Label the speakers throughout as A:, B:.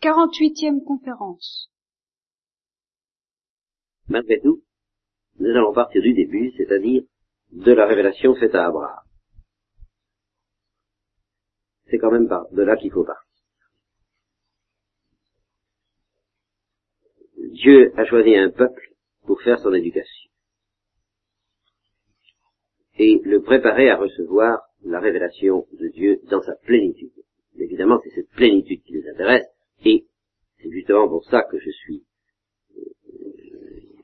A: Quarante-huitième conférence.
B: Malgré tout, nous allons partir du début, c'est-à-dire de la révélation faite à Abraham. C'est quand même de là qu'il faut partir. Dieu a choisi un peuple pour faire son éducation et le préparer à recevoir la révélation de Dieu dans sa plénitude. Évidemment, c'est cette plénitude qui nous intéresse, et c'est justement pour ça que je suis euh,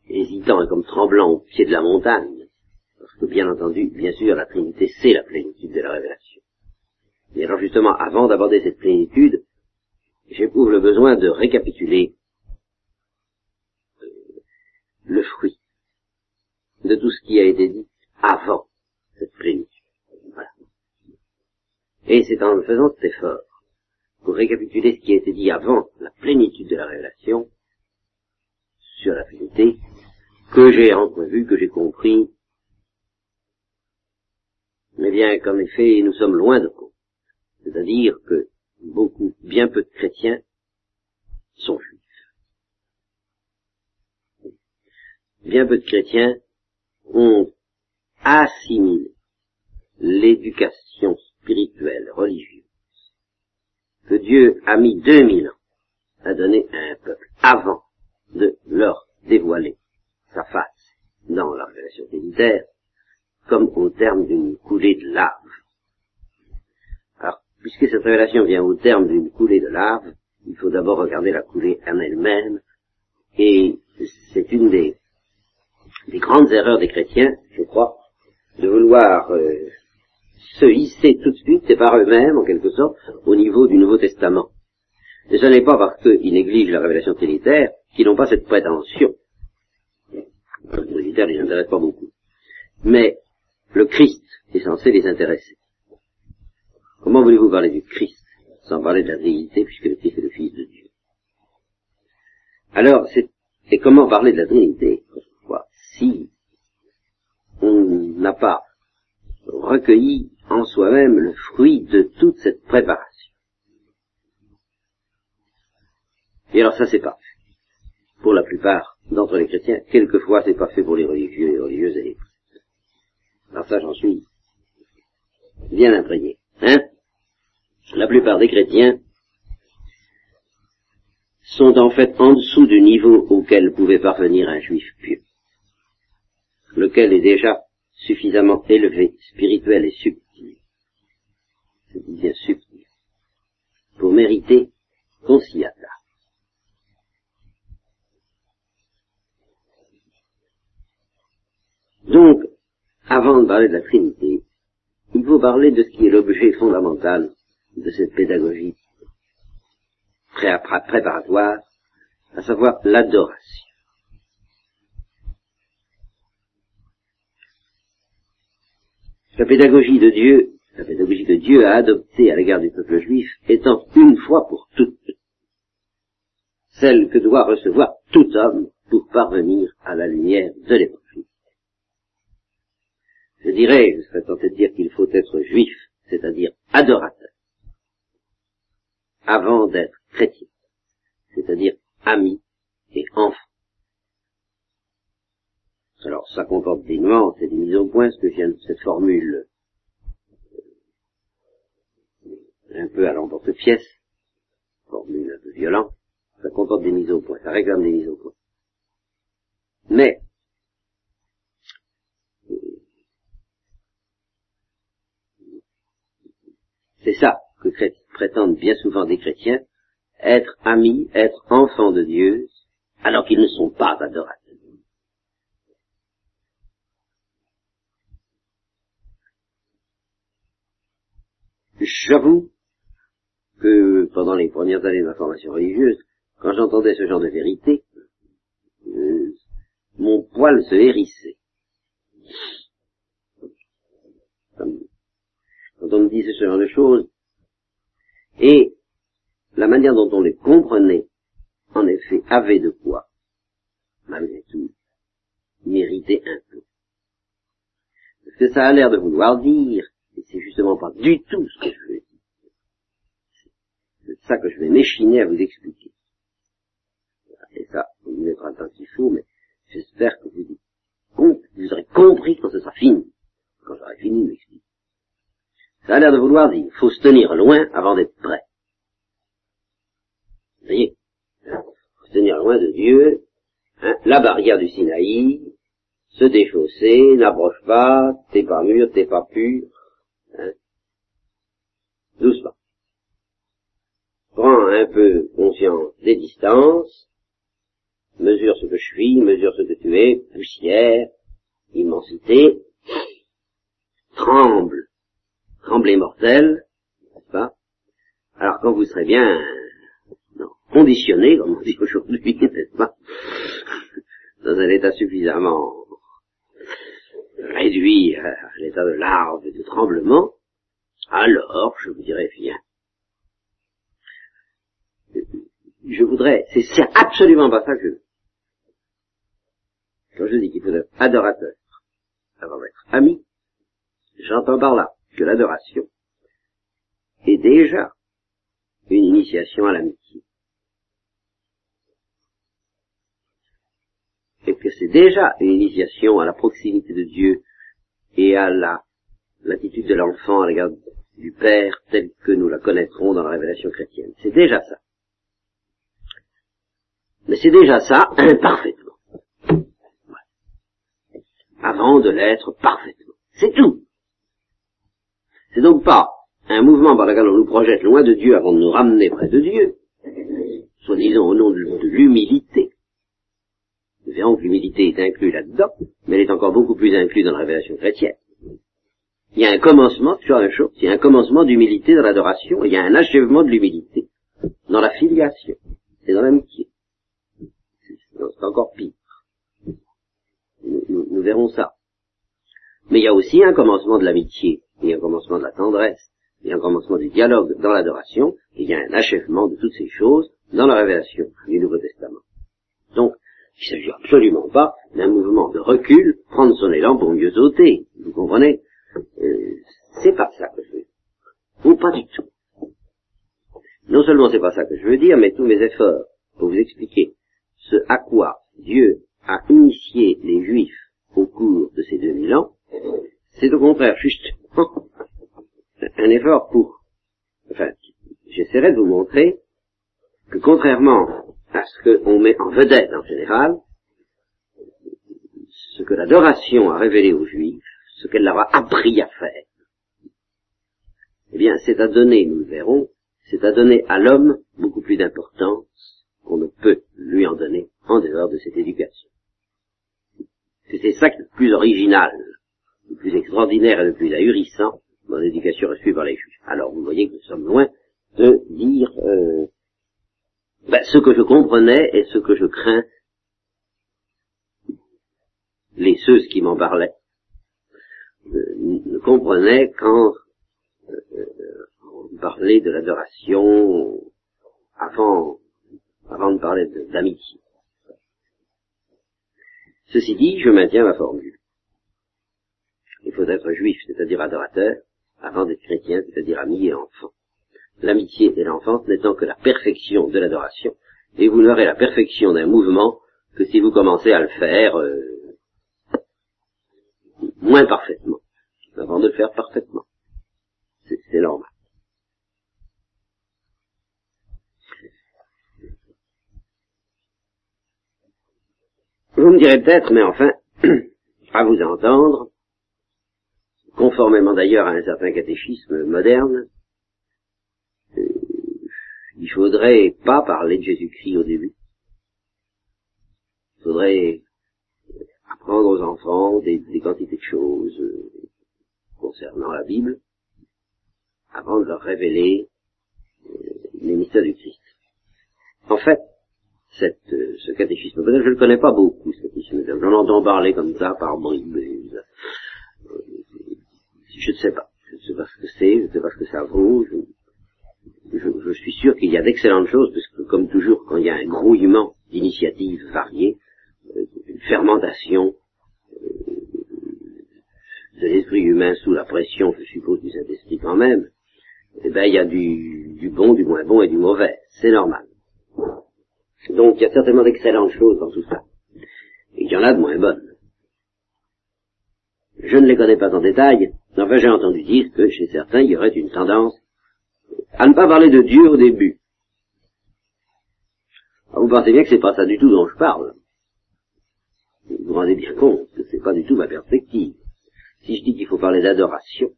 B: hésitant et comme tremblant au pied de la montagne, parce que bien entendu, bien sûr, la Trinité, c'est la plénitude de la révélation. Et alors justement, avant d'aborder cette plénitude, j'éprouve le besoin de récapituler euh, le fruit de tout ce qui a été dit avant cette plénitude. Voilà. Et c'est en faisant cet effort, pour récapituler ce qui a été dit avant la plénitude de la révélation, sur la Trinité, que j'ai entrevu, que j'ai compris, mais bien qu'en effet nous sommes loin de compte. C'est-à-dire que beaucoup, bien peu de chrétiens sont juifs. Bien peu de chrétiens ont assimilé l'éducation spirituelle, religieuse, que Dieu a mis 2000 ans à donner à un peuple avant de leur dévoiler sa face dans la révélation militaire, comme au terme d'une coulée de lave. Alors, puisque cette révélation vient au terme d'une coulée de lave, il faut d'abord regarder la coulée en elle-même, et c'est une des, des grandes erreurs des chrétiens, je crois, de vouloir euh, se hisser tout de suite, et par eux-mêmes, en quelque sorte, au niveau du Nouveau Testament. Et ce n'est pas parce qu'ils négligent la révélation trinitaire qu'ils n'ont pas cette prétention. Le trinitaire ne les intéresse pas beaucoup. Mais le Christ est censé les intéresser. Comment voulez-vous parler du Christ sans parler de la Trinité, puisque le Christ est le Fils de Dieu? Alors, c'est, et comment parler de la Trinité Si on n'a pas recueilli en soi-même le fruit de toute cette préparation. Et alors ça c'est pas fait. Pour la plupart d'entre les chrétiens, quelquefois c'est pas fait pour les religieux et religieuses et les Alors ça j'en suis bien imprégné. Hein La plupart des chrétiens sont en fait en dessous du niveau auquel pouvait parvenir un juif pieux, lequel est déjà suffisamment élevé, spirituel et subtil, je dis bien subtil, pour mériter attarde. Donc, avant de parler de la Trinité, il faut parler de ce qui est l'objet fondamental de cette pédagogie préparatoire, à savoir l'adoration. La pédagogie de Dieu, la pédagogie que Dieu a adoptée à l'égard du peuple juif, étant une fois pour toutes celle que doit recevoir tout homme pour parvenir à la lumière de l'évangile. Je dirais, je serais tenté de dire qu'il faut être juif, c'est-à-dire adorateur, avant d'être chrétien, c'est-à-dire ami et enfant. Alors, ça comporte des nuances et des mises au point, ce que vient de cette formule euh, un peu à l'emporte-pièce, formule un peu violente, ça comporte des mises au point, ça réclame des mises au point. Mais, c'est ça que prétendent bien souvent des chrétiens, être amis, être enfants de Dieu, alors qu'ils ne sont pas adorateurs. J'avoue pendant les premières années de ma formation religieuse, quand j'entendais ce genre de vérité, euh, mon poil se hérissait. Quand on me disait ce genre de choses, et la manière dont on les comprenait, en effet, avait de quoi, malgré tout, mériter un peu. Parce que ça a l'air de vouloir dire c'est justement pas du tout ce que je veux. C'est ça que je vais m'échiner à vous expliquer. Et ça, vous me mettra le temps mais j'espère que vous, vous aurez compris quand ce sera fini. Quand j'aurai fini de m'expliquer. Ça a l'air de vouloir dire, il faut se tenir loin avant d'être prêt. Vous voyez faut se tenir loin de Dieu, hein, la barrière du Sinaï, se déchausser, n'approche pas, t'es pas mûr, t'es pas pur, hein, doucement. Prends un peu conscience des distances, mesure ce que je suis, mesure ce que tu es, poussière, immensité, tremble, tremble mortel, n'est-ce pas? Alors quand vous serez bien conditionné, comme on dit aujourd'hui, n'est-ce pas? Dans un état suffisamment réduit à l'état de larve et de tremblement, alors je vous dirais, viens. Je voudrais, c'est absolument pas ça que je veux. Quand je dis qu'il faut être adorateur avant d'être ami, j'entends par là que l'adoration est déjà une initiation à l'amitié. Et que c'est déjà une initiation à la proximité de Dieu et à la l'attitude de l'enfant à l'égard du Père telle que nous la connaîtrons dans la révélation chrétienne. C'est déjà ça. Mais c'est déjà ça imparfaitement. Avant de l'être parfaitement. C'est tout. C'est donc pas un mouvement par lequel on nous projette loin de Dieu avant de nous ramener près de Dieu, soi-disant au nom de, l'humilité. Nous verrons que l'humilité est inclue là-dedans, mais elle est encore beaucoup plus inclue dans la révélation chrétienne. Il y a un commencement, toujours la même chose, il y a un commencement d'humilité dans l'adoration, il y a un achèvement de l'humilité dans la filiation et dans l'amitié. Encore pire. nous verrons ça. Mais il y a aussi un commencement de l'amitié, il y a un commencement de la tendresse, il y a un commencement du dialogue dans l'adoration, et il y a un achèvement de toutes ces choses dans la révélation du Nouveau Testament. Donc, il ne s'agit absolument pas d'un mouvement de recul, prendre son élan pour mieux sauter. Vous comprenez? Euh, C'est pas ça que je veux dire. Ou pas du tout. Non seulement c'est pas ça que je veux dire, mais tous mes efforts pour vous expliquer ce à quoi Dieu a initié les Juifs au cours de ces 2000 ans, c'est au contraire juste un effort pour, enfin, j'essaierai de vous montrer que contrairement à ce qu'on met en vedette en général, ce que l'adoration a révélé aux Juifs, ce qu'elle leur a appris à faire, eh bien, c'est à donner, nous le verrons, c'est à donner à l'homme beaucoup plus d'importance qu'on ne peut lui en donner en dehors de cette éducation. C'est ça qui est le plus original le plus extraordinaire et le plus ahurissant dans l'éducation reçue par les juifs. Alors vous voyez que nous sommes loin de dire euh, ben, ce que je comprenais et ce que je crains. Les ceux qui m'en parlaient euh, comprenaient quand euh, euh, on parlait de l'adoration avant, avant de parler d'amitié. Ceci dit, je maintiens ma formule il faut être juif, c'est-à-dire adorateur, avant d'être chrétien, c'est-à-dire ami et enfant. L'amitié et l'enfance n'étant que la perfection de l'adoration, et vous n'aurez la perfection d'un mouvement que si vous commencez à le faire euh, moins parfaitement, avant de le faire parfaitement. C'est normal. Vous me direz peut-être, mais enfin, à vous entendre, conformément d'ailleurs à un certain catéchisme moderne, euh, il faudrait pas parler de Jésus-Christ au début. Il faudrait apprendre aux enfants des, quantités de choses euh, concernant la Bible avant de leur révéler euh, les mystères du Christ. En fait, cette, ce catéchisme je ne le connais pas beaucoup, ce catéchisme. J'en entends parler comme ça par bribes je ne sais pas. Je ne sais pas ce que c'est, je ne sais pas ce que ça vaut. Je, suis sûr qu'il y a d'excellentes choses, parce que comme toujours, quand il y a un grouillement d'initiatives variées, euh, une fermentation euh, de l'esprit humain sous la pression, je suppose, du Saint-Esprit quand même, eh ben, il y a du, du bon, du moins bon et du mauvais. C'est normal. Donc, il y a certainement d'excellentes choses dans tout ça. Et il y en a de moins bonnes. Je ne les connais pas en détail, enfin j'ai entendu dire que chez certains il y aurait une tendance à ne pas parler de Dieu au début. Alors, vous pensez bien que c'est pas ça du tout dont je parle. Vous vous rendez bien compte que c'est pas du tout ma perspective. Si je dis qu'il faut parler d'adoration.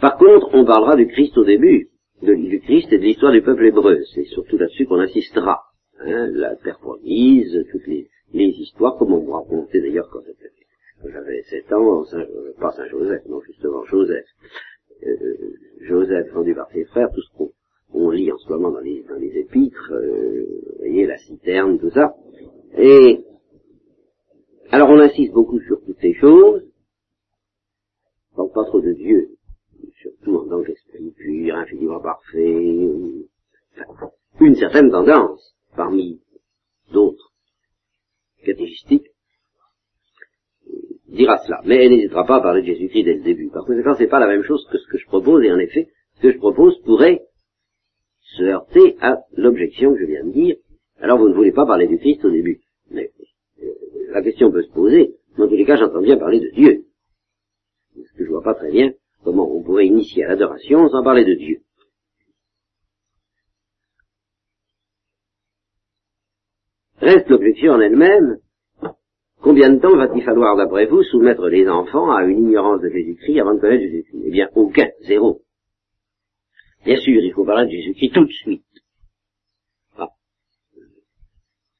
B: Par contre, on parlera du Christ au début, de, du Christ et de l'histoire du peuple hébreu. C'est surtout là-dessus qu'on insistera. Hein, la terre promise, toutes les, histoires, comme on me racontait d'ailleurs quand j'avais 7 ans, Saint, pas Saint-Joseph, non, justement Joseph. Euh, Joseph, vendu par ses frères, tout ce qu'on lit en ce moment dans les, dans les épîtres, euh, vous voyez, la citerne, tout ça. Et alors on insiste beaucoup sur toutes ces choses, donc pas trop de Dieu, surtout en tant qu'esprit pur, infiniment parfait, enfin, une certaine tendance parmi d'autres catéchistiques dira cela, mais elle n'hésitera pas à parler de Jésus-Christ dès le début. Par conséquent, c'est pas la même chose que ce que je propose, et en effet, ce que je propose pourrait se heurter à l'objection que je viens de dire. Alors vous ne voulez pas parler du Christ au début. Mais euh, la question peut se poser. Dans tous les cas, j'entends bien parler de Dieu. Parce que je vois pas très bien comment on pourrait initier à l'adoration sans parler de Dieu? Reste l'objection en elle-même, Combien de temps va-t-il falloir, d'après vous, soumettre les enfants à une ignorance de Jésus-Christ avant de connaître Jésus-Christ? Eh bien, aucun, zéro. Bien sûr, il faut parler de Jésus-Christ tout de suite. Ah.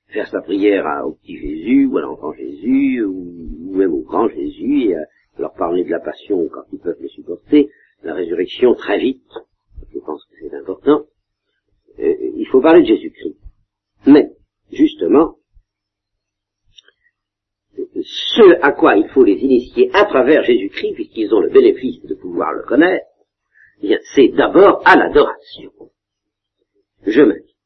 B: Faire sa prière au petit Jésus, ou à l'enfant Jésus, ou, même au grand Jésus, leur parler de la passion quand ils peuvent le supporter, la résurrection très vite, je pense que c'est important. Euh, il faut parler de Jésus-Christ. Mais, justement, ce à quoi il faut les initier à travers Jésus-Christ, puisqu'ils ont le bénéfice de pouvoir le connaître, eh c'est d'abord à l'adoration. Je dis.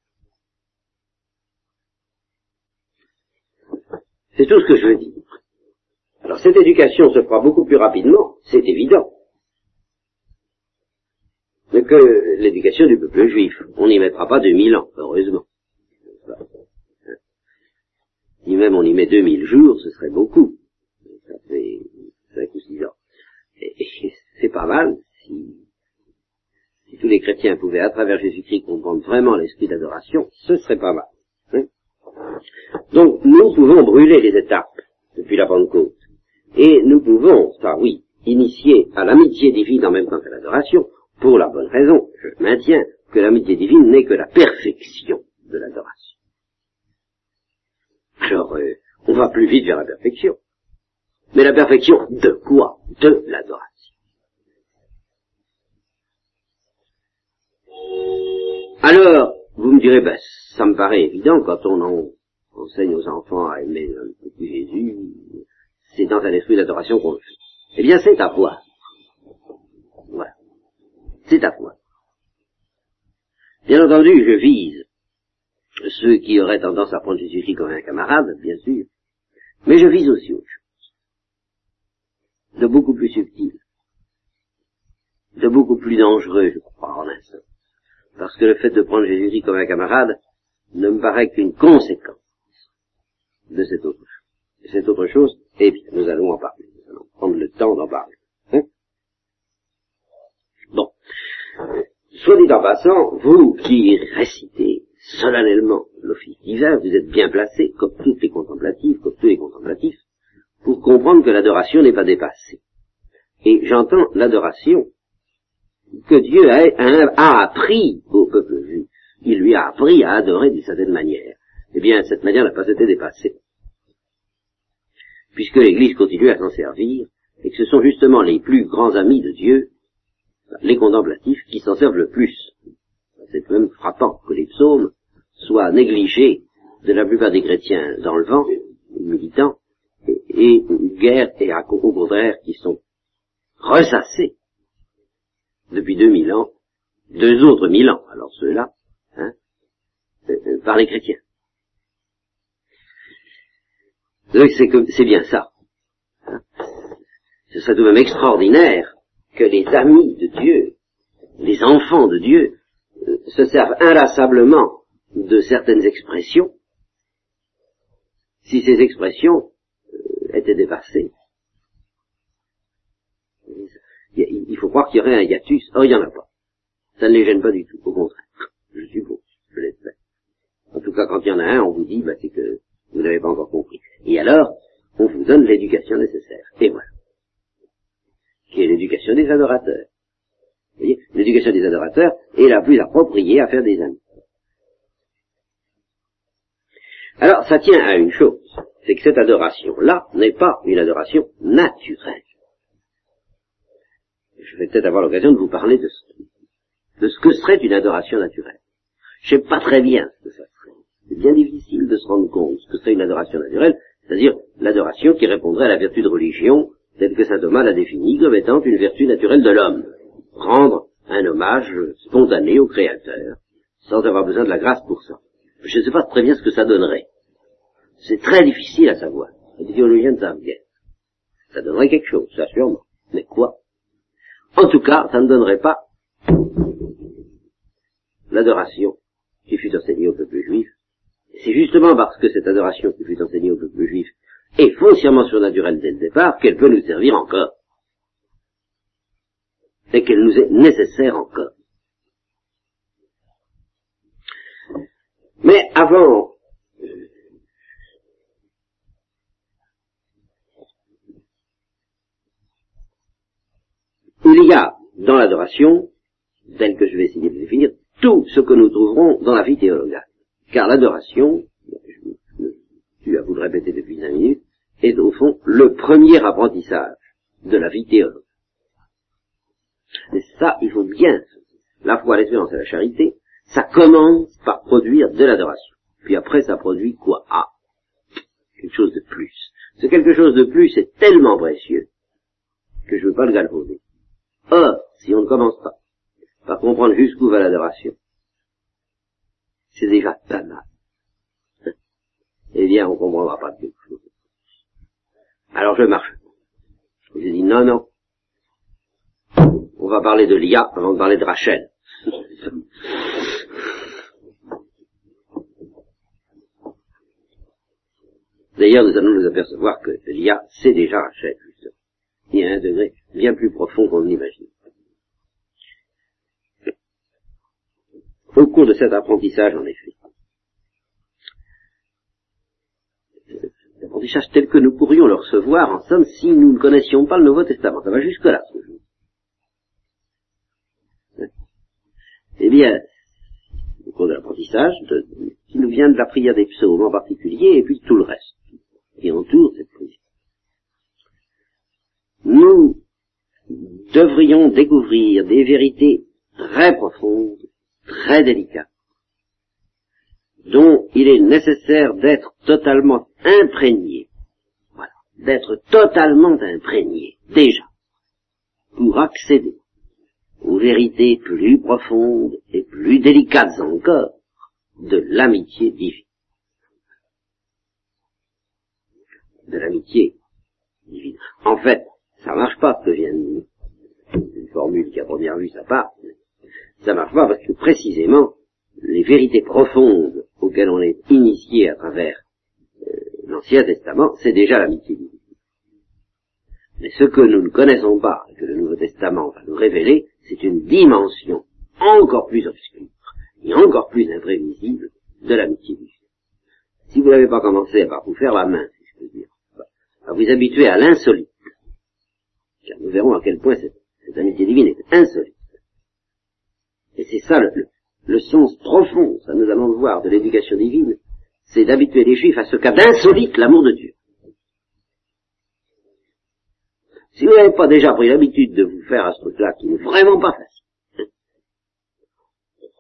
B: C'est tout ce que je veux dire. Alors cette éducation se fera beaucoup plus rapidement, c'est évident, que l'éducation du peuple juif. On n'y mettra pas 2000 ans, heureusement ni même on y met 2000 jours, ce serait beaucoup. Ça fait 5 ou 6 ans. Et, c'est pas mal si, si, tous les chrétiens pouvaient, à travers Jésus-Christ, comprendre vraiment l'esprit d'adoration, ce serait pas mal. Hein. Donc, nous pouvons brûler les étapes depuis la Pentecôte. Et nous pouvons, ça oui, initier à l'amitié divine en même temps qu'à l'adoration, pour la bonne raison, je maintiens que l'amitié divine n'est que la perfection de l'adoration. Alors, euh, on va plus vite vers la perfection. Mais la perfection de quoi? De l'adoration. Alors, vous me direz, ben, ça me paraît évident quand on enseigne aux enfants à aimer le petit Jésus, c'est dans un esprit d'adoration qu'on le fait. Eh bien, c'est à voir. Voilà. C'est à voir. Bien entendu, je vise ceux qui auraient tendance à prendre Jésus-Christ comme un camarade, bien sûr, mais je vise aussi autre chose, de beaucoup plus subtil, de beaucoup plus dangereux, je crois, en un sens, parce que le fait de prendre Jésus-Christ comme un camarade ne me paraît qu'une conséquence de cette autre chose. Cette autre chose, eh bien, nous allons en parler, nous allons prendre le temps d'en parler. Hein? Bon. Soit dit en passant, vous qui récitez solennellement l'office divin, vous êtes bien placé, comme toutes les contemplatives, comme tous les contemplatifs, pour comprendre que l'adoration n'est pas dépassée. Et j'entends l'adoration que Dieu a, appris au peuple juif. Il lui a appris à adorer d'une certaine manière. Eh bien, cette manière n'a pas été dépassée. Puisque l'Église continue à s'en servir, et que ce sont justement les plus grands amis de Dieu, les contemplatifs, qui s'en servent le plus c'est même frappant que les psaumes soient négligés de la plupart des chrétiens dans le vent, militants, et, et guerre et à, au contraire qui sont ressassés depuis 2000 ans, deux autres mille ans, alors ceux-là, hein, euh, euh, par les chrétiens. C'est bien ça. Hein. Ce serait tout de même extraordinaire que les amis de Dieu les enfants de Dieu euh, se servent inlassablement de certaines expressions, si ces expressions euh, étaient dépassées, il faut croire qu'il y aurait un hiatus. Or, il n'y en a pas. Ça ne les gêne pas du tout, au contraire. Je suppose, je l'espère. En tout cas, quand il y en a un, on vous dit, bah, c'est que vous n'avez pas encore compris. Et alors, on vous donne l'éducation nécessaire. Et voilà. Qui est l'éducation des adorateurs. Vous voyez, l'éducation des adorateurs est la plus appropriée à faire des amis. Alors, ça tient à une chose, c'est que cette adoration-là n'est pas une adoration naturelle. Je vais peut-être avoir l'occasion de vous parler de ce, de ce que serait une adoration naturelle. Je ne sais pas très bien ce que ça serait. C'est bien difficile de se rendre compte ce que serait une adoration naturelle, c'est-à-dire l'adoration qui répondrait à la vertu de religion telle que saint Thomas l'a définie comme étant une vertu naturelle de l'homme. Rendre un hommage spontané au Créateur, sans avoir besoin de la grâce pour ça. Je ne sais pas très bien ce que ça donnerait. C'est très difficile à savoir. Les théologiens ne savent bien. Ça donnerait quelque chose, ça sûrement. Mais quoi? En tout cas, ça ne donnerait pas l'adoration qui fut enseignée au peuple juif. C'est justement parce que cette adoration qui fut enseignée au peuple juif est foncièrement surnaturelle dès le départ qu'elle peut nous servir encore. Et qu'elle nous est nécessaire encore. Mais avant il y a dans l'adoration, telle que je vais essayer de définir, tout ce que nous trouverons dans la vie théologale. Car l'adoration, tu vas vous le répéter depuis cinq minutes, est au fond le premier apprentissage de la vie théologique. Et ça, il faut bien, la foi, l'espérance et la charité, ça commence par produire de l'adoration. Puis après, ça produit quoi? Ah, quelque chose de plus. Ce quelque chose de plus est tellement précieux que je ne veux pas le galvauder. Or, si on ne commence pas par comprendre jusqu'où va l'adoration, c'est déjà pas mal. Eh bien, on ne comprendra pas chose. Alors je marche. J'ai dit non, non. On va parler de Lia avant de parler de Rachel. D'ailleurs, nous allons nous apercevoir que Lia, c'est déjà Rachel, justement. Il y a un degré bien plus profond qu'on l'imagine. Au cours de cet apprentissage, en effet, l'apprentissage tel que nous pourrions le recevoir, en somme, si nous ne connaissions pas le Nouveau Testament. Ça va jusque-là, ce jour. Eh bien, au cours de l'apprentissage, qui nous vient de la prière des psaumes en particulier, et puis tout le reste, qui entoure cette prière. Nous devrions découvrir des vérités très profondes, très délicates, dont il est nécessaire d'être totalement imprégné, voilà, d'être totalement imprégné, déjà, pour accéder aux vérités plus profondes et plus délicates encore de l'amitié divine. De l'amitié divine. En fait, ça marche pas ce que je viens de dire. Une formule qui à première vue ça part. Ça marche pas parce que précisément, les vérités profondes auxquelles on est initié à travers euh, l'Ancien Testament, c'est déjà l'amitié divine. Mais ce que nous ne connaissons pas, et que le Nouveau Testament va nous révéler, c'est une dimension encore plus obscure et encore plus imprévisible de l'amitié divine. Si vous n'avez pas commencé à vous faire la main, si je peux dire, à vous habituer à l'insolite, car nous verrons à quel point cette, amitié divine est insolite. Et c'est ça le, le sens profond, ça nous allons le voir, de l'éducation divine, c'est d'habituer les juifs à ce cas d'insolite l'amour de Dieu. Si vous n'avez pas déjà pris l'habitude de vous faire à ce truc-là, qui n'est vraiment pas facile,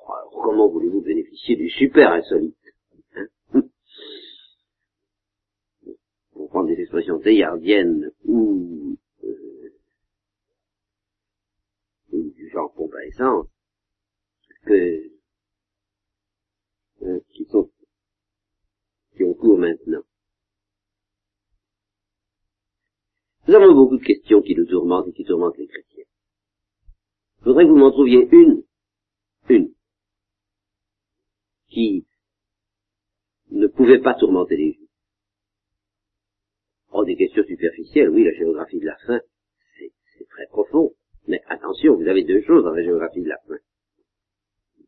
B: alors comment voulez-vous bénéficier du super insolite hein Pour prendre des expressions théardiennes ou, euh, ou du genre essence, que euh, qui sont qui ont cours maintenant. Nous avons beaucoup de questions qui nous tourmentent et qui tourmentent les chrétiens. Je voudrais que vous m'en trouviez une, une, qui ne pouvait pas tourmenter les Juifs. Oh, des questions superficielles, oui, la géographie de la faim, c'est très profond. Mais attention, vous avez deux choses dans la géographie de la faim.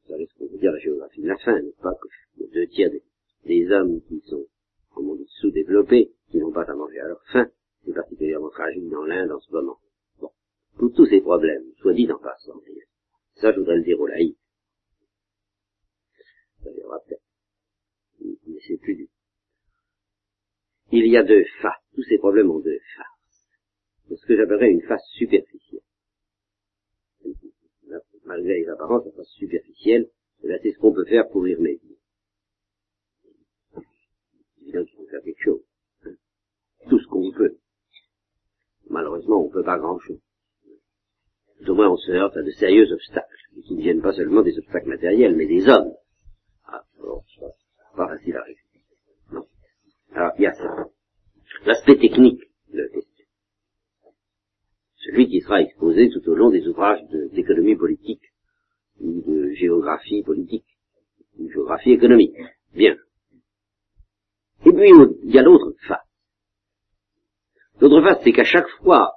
B: Vous savez ce qu'on veut dire la géographie de la faim, n'est-ce pas que deux tiers des, hommes qui sont, comme on dit, sous-développés, qui n'ont pas à manger à leur faim, c'est particulièrement tragique dans l'Inde en ce moment. Bon, pour tous ces problèmes, soit dit en passant, ça je voudrais le dire aux laïcs. Ça viendra peut-être. Mais c'est plus du. Il y a deux faces. Tous ces problèmes ont deux faces. ce que j'appellerais une face superficielle. Malgré les apparences, la face superficielle, c'est ce qu'on peut faire pour y remédier. évident qu'il faut faire quelque chose. Tout ce qu'on peut. Malheureusement, on ne peut pas grand-chose. Tout au moins, on se heurte à de sérieux obstacles, qui ne viennent pas seulement des obstacles matériels, mais des hommes. Ah, bon, pas facile à résoudre. Non. Alors, il y a ça. L'aspect technique de. Celui qui sera exposé tout au long des ouvrages d'économie politique, ou de géographie politique, ou géographie économique. Bien. Et puis, il y a l'autre face. L'autre face, c'est qu'à chaque fois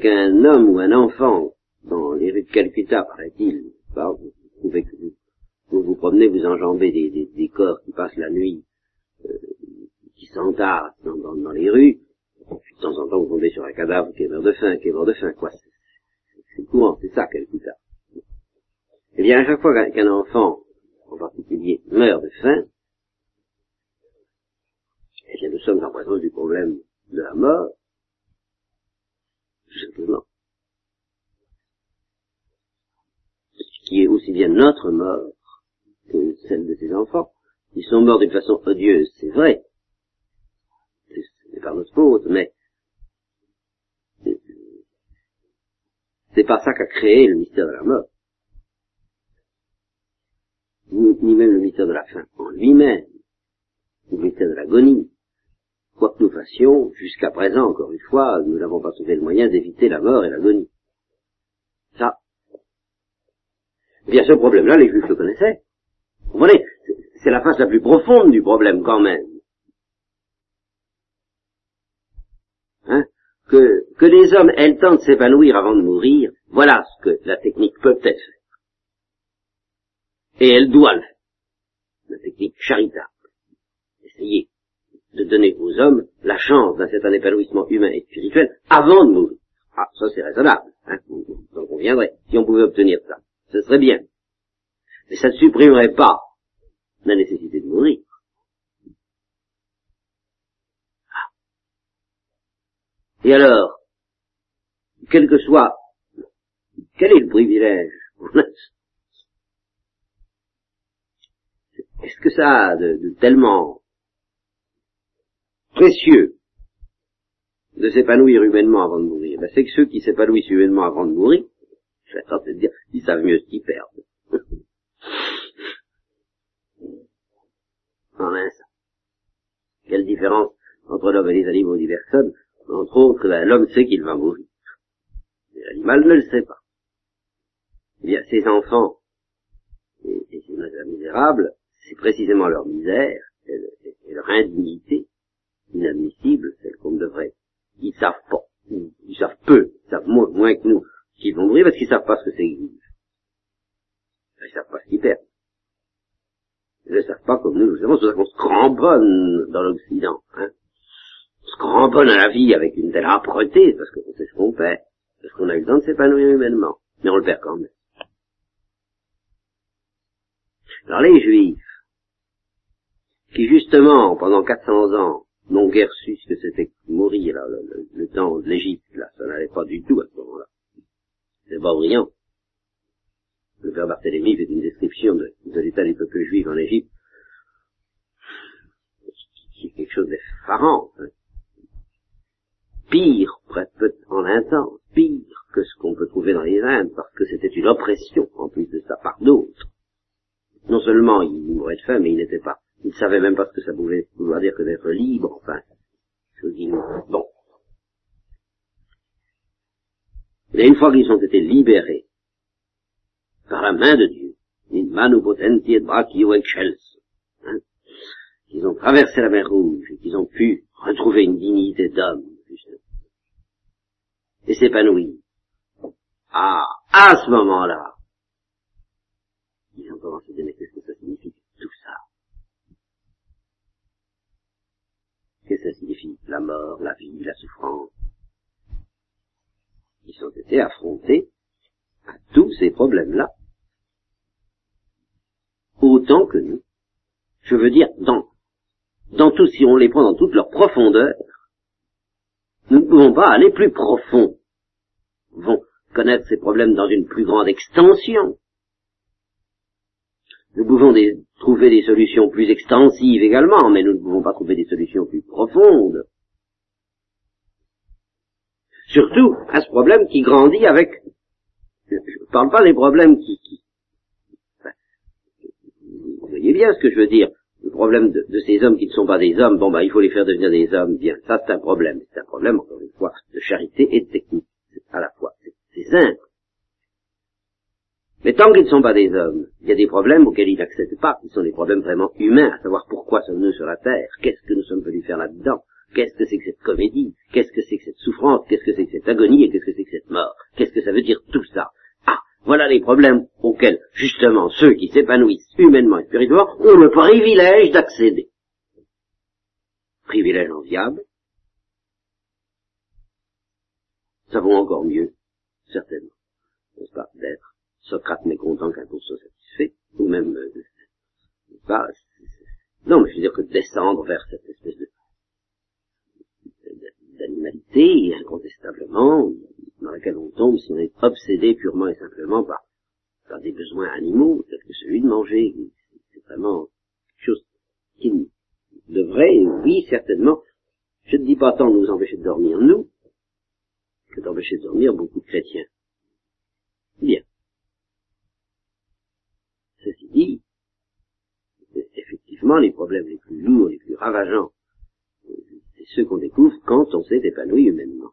B: qu'un homme ou un enfant, dans les rues de Calcutta, paraît-il, vous trouvez que vous, vous, promenez, vous enjambez des, corps qui passent la nuit, euh, qui s'entassent dans, les rues, de temps en temps vous tombez sur un cadavre qui est mort de faim, qui est mort de faim, quoi. C'est courant, c'est ça, Calcutta. Eh bien, à chaque fois qu'un enfant, en particulier, meurt de faim, eh bien, nous sommes en présence du problème de la mort, tout simplement. Qui est aussi bien notre mort que celle de ses enfants. Ils sont morts d'une façon odieuse, c'est vrai. C'est par faute, mais c'est pas ça qu'a créé le mystère de la mort. Ni, même le mystère de la faim en lui-même, le mystère de l'agonie. Quoi que nous fassions, jusqu'à présent, encore une fois, nous n'avons pas trouvé le moyen d'éviter la mort et l'agonie. Ça. Eh bien, ce problème-là, les Juifs le connaissaient. Vous comprenez C'est la face la plus profonde du problème, quand même. Hein que, les hommes aient le de s'épanouir avant de mourir, voilà ce que la technique peut être faire. Et elle doit le faire. La technique charitable. Essayez de donner aux hommes la chance d'un certain épanouissement humain et spirituel avant de mourir. Ah, ça c'est raisonnable, hein, on conviendrait, si on pouvait obtenir ça. Ce serait bien. Mais ça ne supprimerait pas la nécessité de mourir. Et alors, quel que soit, quel est le privilège Est-ce que ça a de tellement précieux de s'épanouir humainement avant de mourir, ben, c'est que ceux qui s'épanouissent humainement avant de mourir, je vais de dire, ils savent mieux ce qu'ils perdent. Quelle différence entre l'homme et les animaux des personnes Entre autres, l'homme sait qu'il va mourir. L'animal ne le sait pas. Eh bien, ces enfants et, ces misérables, c'est précisément leur misère et leur indignité inadmissible, celle qu'on devrait. Ils savent pas. Ils, savent peu, ils savent moins, que nous, qu'ils vont mourir parce qu'ils savent pas ce que c'est que vivre. Ils savent pas ce qu'ils perdent. Ils ne savent pas comme nous, nous savons, c'est qu'on se cramponne dans l'Occident, hein. Cramponne à la vie avec une telle âpreté, parce qu'on sait ce qu'on perd, parce qu'on a eu le temps de s'épanouir humainement, mais on le perd quand même. Alors les Juifs, qui justement, pendant 400 ans, n'ont guère su ce que c'était mourir, le, temps de l'Égypte, là, ça n'allait pas du tout à ce moment-là. C'est pas brillant. Le père Barthélemy fait une description de, l'état des peuples juifs en Égypte, qui est quelque chose d'effarant. Hein. Pire, en temps, pire que ce qu'on peut trouver dans les Indes, parce que c'était une oppression, en plus de ça, par d'autres. Non seulement ils mouraient de faim, mais ils n'étaient pas ils ne savaient même pas ce que ça pouvait vouloir dire que d'être libre, enfin, chose Bon. Et une fois qu'ils ont été libérés par la main de Dieu. Manu brachio. Hein, qu'ils ont traversé la mer rouge et qu'ils ont pu retrouver une dignité d'homme. Et s'épanouir. Ah, à ce moment-là, ils ont commencé à dire, mais qu'est-ce que ça signifie tout ça Qu'est-ce que ça signifie? La mort, la vie, la souffrance Ils ont été affrontés à tous ces problèmes-là, autant que nous. Je veux dire, dans, dans tout, si on les prend dans toute leur profondeur, nous ne pouvons pas aller plus profond. Pouvons connaître ces problèmes dans une plus grande extension. Nous pouvons trouver des solutions plus extensives également, mais nous ne pouvons pas trouver des solutions plus profondes. Surtout à ce problème qui grandit avec... Je ne parle pas des problèmes qui... qui vous voyez bien ce que je veux dire. Le problème de, ces hommes qui ne sont pas des hommes, bon bah il faut les faire devenir des hommes, bien, ça c'est un problème. C'est un problème, encore une fois, de charité et de technique, à la fois. C'est simple. Mais tant qu'ils ne sont pas des hommes, il y a des problèmes auxquels ils n'accèdent pas, qui sont des problèmes vraiment humains, à savoir pourquoi sommes-nous sur la Terre, qu'est-ce que nous sommes venus faire là-dedans, qu'est-ce que c'est que cette comédie, qu'est-ce que c'est que cette souffrance, qu'est-ce que c'est que cette agonie et qu'est-ce que c'est que cette mort, qu'est-ce que ça veut dire tout ça? Ah, voilà les problèmes auxquels, justement, ceux qui s'épanouissent humainement et spirituellement ont le privilège d'accéder. Privilège enviable. Ça vaut encore mieux, certainement, n'est-ce pas, d'être Socrate mécontent qu'un cours soit satisfait, ou même, euh, pas, non, mais je veux dire que descendre vers cette espèce de d'animalité, incontestablement, dans laquelle on tombe si on est obsédé purement et simplement par, par des besoins animaux, tels que celui de manger. C'est vraiment quelque chose qui devrait, oui, certainement, je ne dis pas tant nous empêcher de dormir, nous, que d'empêcher de dormir beaucoup de chrétiens. Bien. Ceci dit, effectivement, les problèmes les plus lourds, les plus ravageants, c'est ceux qu'on découvre quand on s'est épanoui humainement.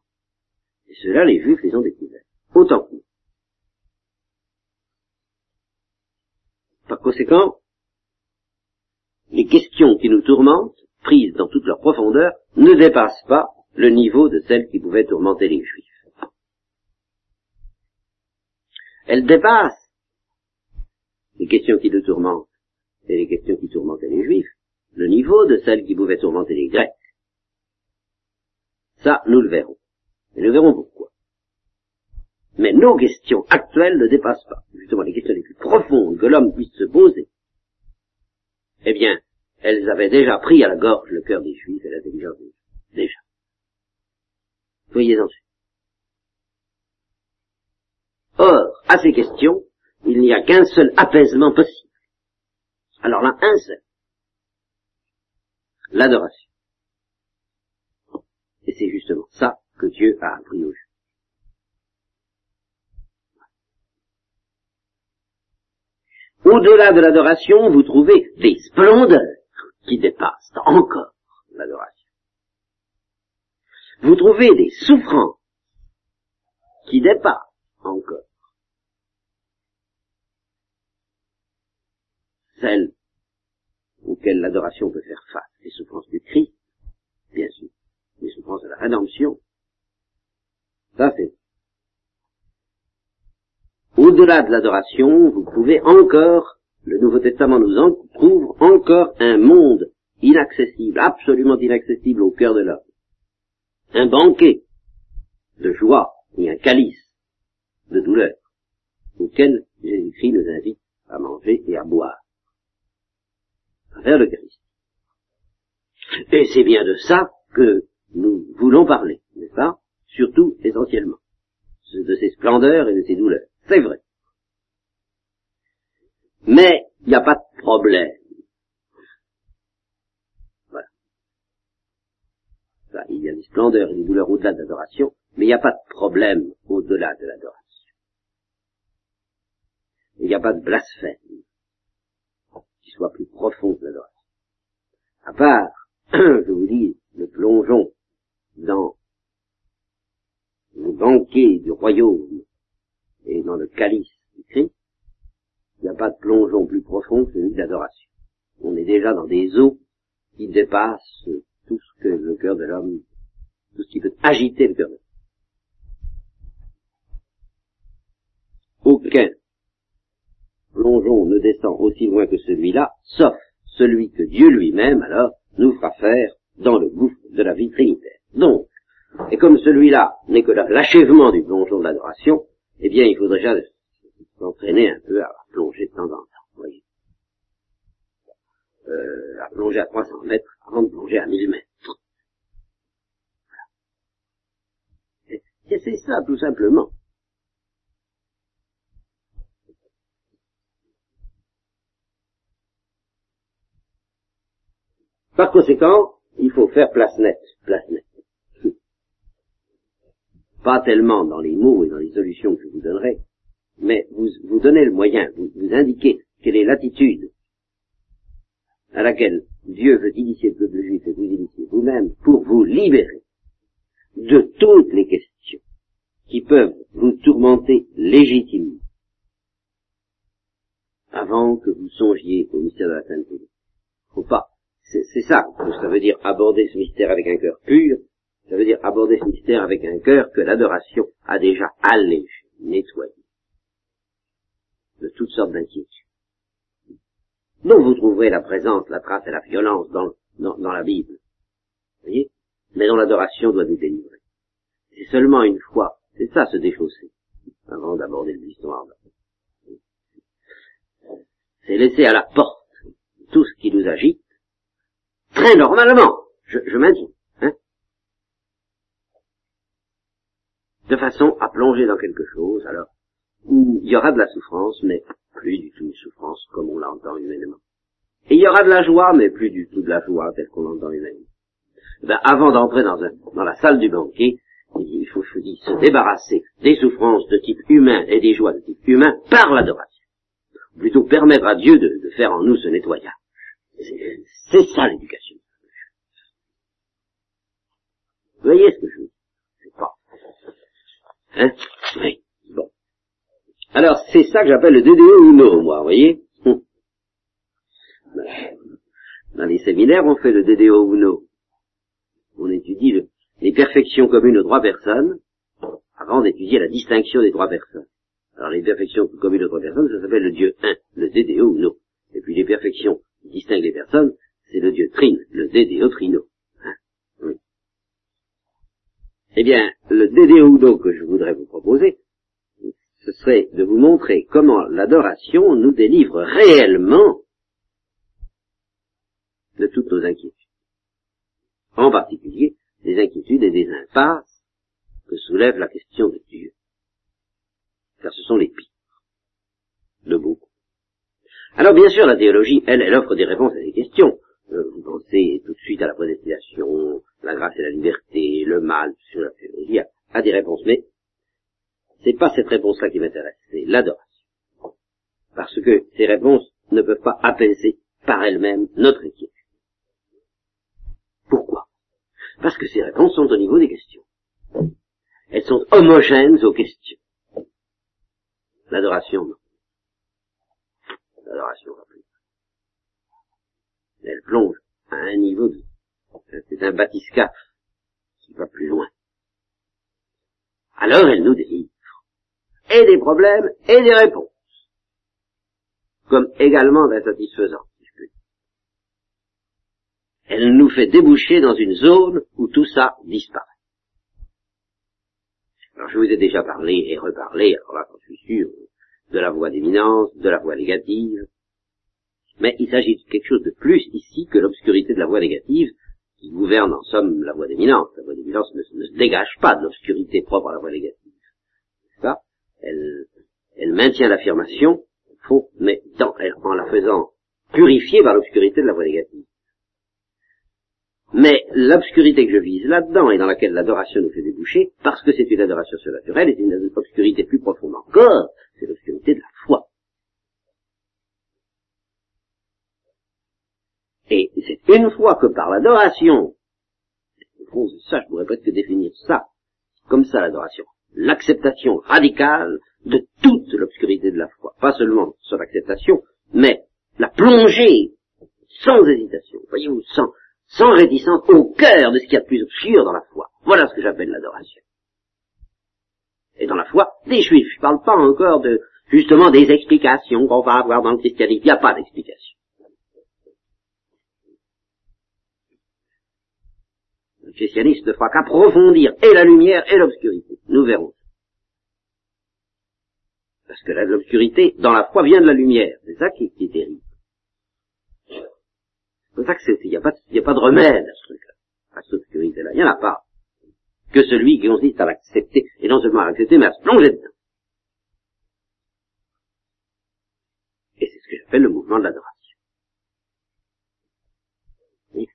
B: Et ceux-là, les juifs les ont découverts. Autant que nous. Par conséquent, les questions qui nous tourmentent, prises dans toute leur profondeur, ne dépassent pas le niveau de celles qui pouvaient tourmenter les juifs. Elles dépassent les questions qui nous tourmentent et les questions qui tourmentaient les juifs, le niveau de celles qui pouvaient tourmenter les grecs. Ça, nous le verrons. Et nous verrons pourquoi. Mais nos questions actuelles ne dépassent pas, justement les questions les plus profondes que l'homme puisse se poser. Eh bien, elles avaient déjà pris à la gorge le cœur des juifs et l'intelligence des juifs. Déjà. Voyez-en Or, à ces questions, il n'y a qu'un seul apaisement possible. Alors là, un seul. L'adoration. Et c'est justement ça que Dieu a appris aux. Au-delà de l'adoration, vous trouvez des splendeurs qui dépassent encore l'adoration. Vous trouvez des souffrances qui dépassent encore celles auxquelles l'adoration peut faire face, les souffrances du Christ, bien sûr, les souffrances de la rédemption. Ça c'est. Au-delà de l'adoration, vous pouvez encore, le Nouveau Testament nous en trouve encore un monde inaccessible, absolument inaccessible au cœur de l'homme. Un banquet de joie et un calice de douleur auquel Jésus-Christ nous invite à manger et à boire vers le Christ. Et c'est bien de ça que nous voulons parler, n'est-ce pas? Surtout, essentiellement, de ces splendeurs et de ces douleurs. C'est vrai. Mais il n'y a pas de problème. Voilà. il y a des splendeurs et des douleurs au-delà de l'adoration, mais il n'y a pas de problème au-delà de l'adoration. Il n'y a pas de blasphème qui soit plus profond que l'adoration. À part, je vous dis, le plongeon dans le banquet du royaume et dans le calice du Christ, Il n'y a pas de plongeon plus profond que celui de l'adoration. On est déjà dans des eaux qui dépassent tout ce que le cœur de l'homme, tout ce qui peut agiter le cœur de l'homme. Aucun plongeon ne descend aussi loin que celui-là, sauf celui que Dieu lui-même, alors, nous fera faire dans le gouffre de la vie trinitaire. Donc, et comme celui-là n'est que l'achèvement du plongeon de l'adoration, eh bien, il faudrait déjà s'entraîner un peu à plonger de temps en temps, voyez. Euh, à plonger à 300 mètres avant de plonger à 1000 mètres. Et c'est ça, tout simplement. Par conséquent, il faut faire place nette, place nette. Pas tellement dans les mots et dans les solutions que je vous donnerai, mais vous, vous donnez le moyen, vous, vous indiquez quelle est l'attitude à laquelle Dieu veut initier le peuple juif et vous initier vous-même pour vous libérer de toutes les questions qui peuvent vous tourmenter légitimement avant que vous songiez au mystère de la sainteté. Faut pas c'est ça que ça veut dire aborder ce mystère avec un cœur pur. Ça veut dire aborder ce mystère avec un cœur que l'adoration a déjà allégé, nettoyé de toutes sortes d'inquiétudes. Donc vous trouverez la présence, la trace et la violence dans, dans, la Bible. Voyez? Mais dont l'adoration doit nous délivrer. C'est seulement une fois, c'est ça se déchausser, avant d'aborder l'histoire. C'est laisser à la porte tout ce qui nous agite, très normalement, je, je hein, de façon à plonger dans quelque chose, alors, où il y aura de la souffrance, mais plus du tout une souffrance comme on l'entend humainement. Et il y aura de la joie, mais plus du tout de la joie telle qu'on l'entend humainement. Ben, avant d'entrer dans, dans la salle du banquet, il faut, se débarrasser des souffrances de type humain et des joies de type humain par l'adoration. Plutôt permettre à Dieu de faire en nous ce nettoyage. C'est ça l'éducation. Vous voyez ce que je veux dire? Pas. Hein? Oui. Bon. Alors, c'est ça que j'appelle le DDO Uno, moi, vous voyez? Hum. Dans les séminaires, on fait le DDO Uno. On étudie les perfections communes aux trois personnes, avant d'étudier la distinction des trois personnes. Alors, les perfections communes aux trois personnes, ça s'appelle le Dieu 1, le DDO Uno. Et puis les perfections qui distinguent les personnes, c'est le Dieu Trine, le DDO Trino. Hein. Eh bien, le DDO que je voudrais vous proposer, ce serait de vous montrer comment l'adoration nous délivre réellement de toutes nos inquiétudes. En particulier, des inquiétudes et des impasses que soulève la question de Dieu. Car ce sont les pires de beaucoup. Alors bien sûr, la théologie, elle, elle offre des réponses à des questions. Euh, vous pensez tout de suite à la prédestination, la grâce et la liberté, le mal, sur la théologie a, des réponses. Mais c'est pas cette réponse-là qui m'intéresse, c'est l'adoration. Parce que ces réponses ne peuvent pas apaiser par elles-mêmes notre inquiétude. Pourquoi? Parce que ces réponses sont au niveau des questions. Elles sont homogènes aux questions. L'adoration, non Elle plonge à un niveau de... C'est un bathyscaphe qui va plus loin. Alors elle nous délivre. Et des problèmes et des réponses. Comme également d'insatisfaisants, si je peux dire. Elle nous fait déboucher dans une zone où tout ça disparaît. Alors je vous ai déjà parlé et reparlé, alors là, je suis sûr, de la voie d'éminence, de la voie négative. Mais il s'agit de quelque chose de plus ici que l'obscurité de la voie négative, qui gouverne en somme la voie d'éminence. La voie d'éminence ne, se dégage pas de l'obscurité propre à la voie négative. Ça, elle, elle maintient l'affirmation, mais dans, en la faisant purifier par l'obscurité de la voie négative. Mais l'obscurité que je vise là-dedans et dans laquelle l'adoration nous fait déboucher, parce que c'est une adoration surnaturelle, est une obscurité plus profonde encore, c'est l'obscurité de la foi. Et c'est une fois que par l'adoration, ça je pourrais presque définir ça, comme ça l'adoration, l'acceptation radicale de toute l'obscurité de la foi. Pas seulement son acceptation, mais la plongée sans hésitation, voyez-vous, sans, sans réticence, au cœur de ce qu'il y a de plus obscur dans la foi. Voilà ce que j'appelle l'adoration. Et dans la foi des Juifs. Je ne parle pas encore de, justement, des explications qu'on va avoir dans le christianisme. Il n'y a pas d'explication. Le christianisme ne fera qu'approfondir et la lumière et l'obscurité. Nous verrons. Parce que l'obscurité, dans la foi, vient de la lumière. C'est ça qui, est terrible. C'est ça qu'il n'y a, pas, a pas de remède à ce truc-là, à cette obscurité-là. Il n'y en a pas. Que celui qui consiste à l'accepter, et non seulement à l'accepter, mais à se plonger dedans. Et c'est ce que j'appelle le mouvement de l'adoration.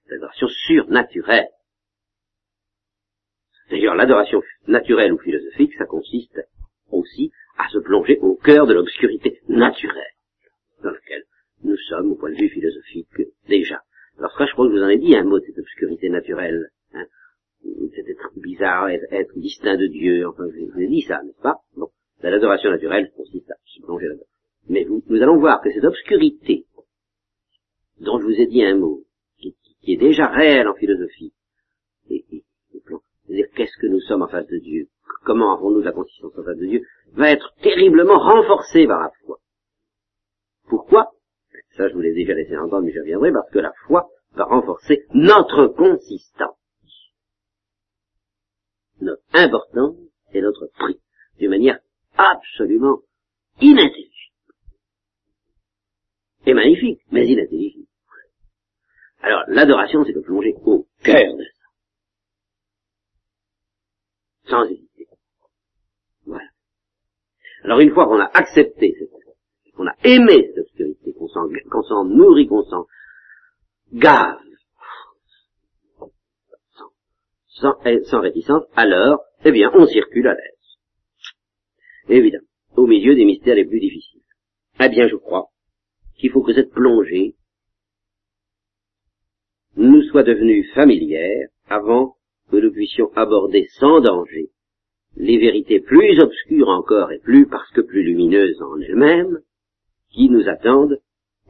B: L'adoration surnaturelle. D'ailleurs, l'adoration naturelle ou philosophique, ça consiste aussi à se plonger au cœur de l'obscurité naturelle dans laquelle nous sommes au point de vue philosophique déjà. Alors ça, je crois que je vous en ai dit un mot cette obscurité naturelle. Hein. C'est être bizarre, être, distinct de Dieu, enfin je vous ai dit ça, n'est-ce pas? Bon, l'adoration naturelle consiste à se plonger là-dedans. Mais nous allons voir que cette obscurité dont je vous ai dit un mot, qui, est déjà réelle en philosophie, et, c'est-à-dire qu'est-ce que nous sommes en face de Dieu, comment avons-nous la consistance en face de Dieu, va être terriblement renforcé par la foi. Pourquoi? Ça, je vous l'ai déjà laissé entendre, mais je reviendrai, parce que la foi va renforcer notre consistance, notre importance et notre prix, d'une manière absolument inintelligible. Et magnifique, mais inintelligible. Alors, l'adoration, c'est de plonger au cœur de sans hésiter. Voilà. Alors une fois qu'on a accepté qu'on a aimé cette obscurité, qu'on s'en, nourrit, qu'on s'en gave, sans, sans, réticence, alors, eh bien, on circule à l'aise. Évidemment, au milieu des mystères les plus difficiles. Eh bien, je crois qu'il faut que cette plongée nous soit devenue familière avant que nous puissions aborder sans danger les vérités plus obscures encore et plus parce que plus lumineuses en elles-mêmes, qui nous attendent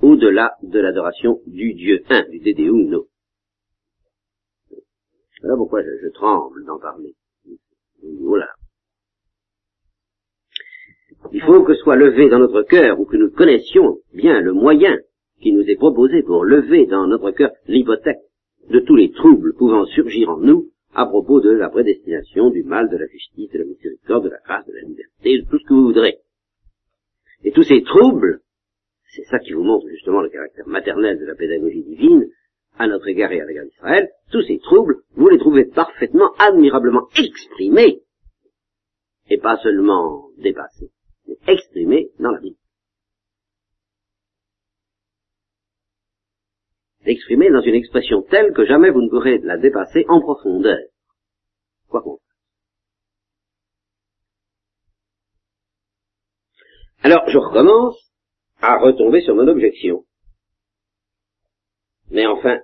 B: au-delà de l'adoration du Dieu un, du Dédéuno. Voilà pourquoi je, tremble d'en parler. Voilà. Il faut que soit levé dans notre cœur, ou que nous connaissions bien le moyen qui nous est proposé pour lever dans notre cœur l'hypothèque de tous les troubles pouvant surgir en nous à propos de la prédestination, du mal, de la justice, de la miséricorde, de la grâce, de la liberté, de tout ce que vous voudrez. Et tous ces troubles, c'est ça qui vous montre justement le caractère maternel de la pédagogie divine, à notre égard et à l'égard d'Israël, tous ces troubles, vous les trouvez parfaitement, admirablement exprimés, et pas seulement dépassés, mais exprimés dans la Bible. exprimée dans une expression telle que jamais vous ne pourrez la dépasser en profondeur. Quoi qu'on Alors, je recommence à retomber sur mon objection. Mais enfin,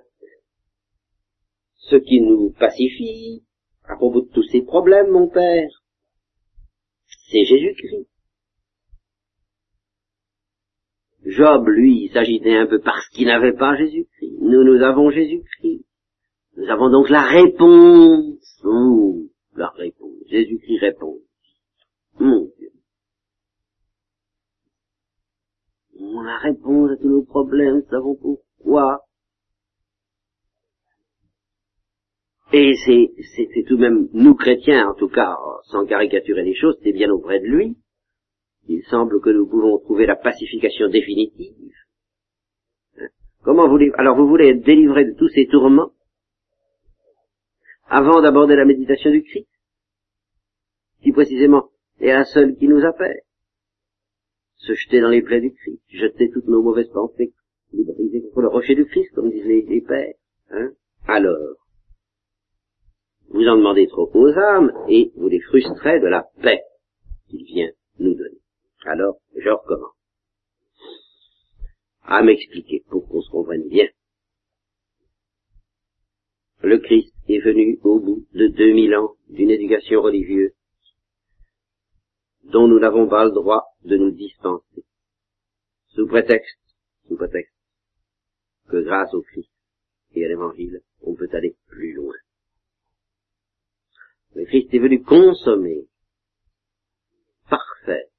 B: ce qui nous pacifie à propos de tous ces problèmes, mon père, c'est Jésus-Christ. Job, lui, s'agitait un peu parce qu'il n'avait pas Jésus-Christ. Nous, nous avons Jésus-Christ. Nous avons donc la réponse. Oh, la réponse. Jésus-Christ répond. Mon. On la réponse à tous nos problèmes, savons pourquoi. Et c'est, c'est tout de même, nous chrétiens, en tout cas, sans caricaturer les choses, c'est bien auprès de lui il semble que nous pouvons trouver la pacification définitive. Hein? Comment voulez alors vous voulez être délivré de tous ces tourments avant d'aborder la méditation du Christ, qui précisément est un seul qui nous appelle? Se jeter dans les plaies du Christ, jeter toutes nos mauvaises pensées, les briser contre le rocher du Christ, comme disent les, pères. Hein alors, vous en demandez trop aux âmes et vous les frustrez de la paix qu'il vient nous donner. Alors, je recommence. À m'expliquer pour qu'on se comprenne bien. Le Christ est venu au bout de deux mille ans d'une éducation religieuse dont nous n'avons pas le droit de nous dispenser. Sous prétexte, sous prétexte, que grâce au Christ et à l'Évangile, on peut aller plus loin. Le Christ est venu consommer, parfait,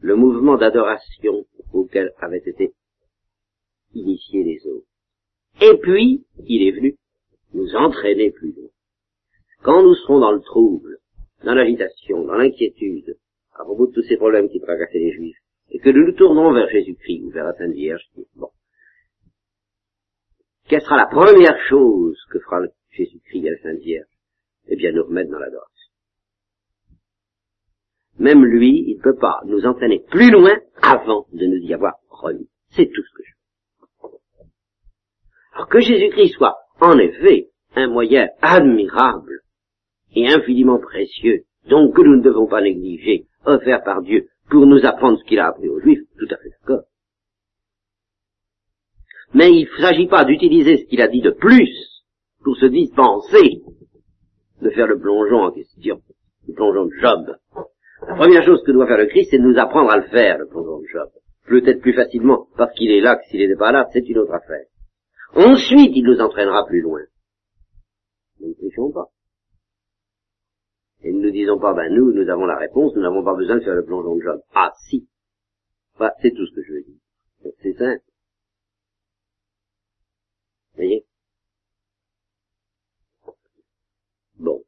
B: le mouvement d'adoration auquel avaient été initiés les autres. Et puis, il est venu nous entraîner plus loin. Quand nous serons dans le trouble, dans l'agitation, dans l'inquiétude, à propos de tous ces problèmes qui tracassaient les Juifs, et que nous nous tournons vers Jésus-Christ ou vers la Sainte Vierge, bon, quelle sera la première chose que fera Jésus-Christ à la Sainte Vierge? Eh bien, nous remettre dans l'adoration. Même lui, il ne peut pas nous entraîner plus loin avant de nous y avoir remis. C'est tout ce que je veux. Alors que Jésus-Christ soit, en effet, un moyen admirable et infiniment précieux, donc que nous ne devons pas négliger, offert par Dieu pour nous apprendre ce qu'il a appris aux Juifs, tout à fait d'accord. Mais il ne s'agit pas d'utiliser ce qu'il a dit de plus pour se dispenser de faire le plongeon en question, le plongeon de Job. La première chose que doit faire le Christ, c'est de nous apprendre à le faire, le plongeon de Job. Peut-être plus facilement parce qu'il est là que s'il n'était pas là, c'est une autre affaire. Ensuite, il nous entraînera plus loin. Nous ne trichons pas. Et nous ne disons pas, ben nous, nous avons la réponse, nous n'avons pas besoin de faire le plongeon de Job. Ah si. C'est tout ce que je veux dire. C'est simple. voyez? Bon.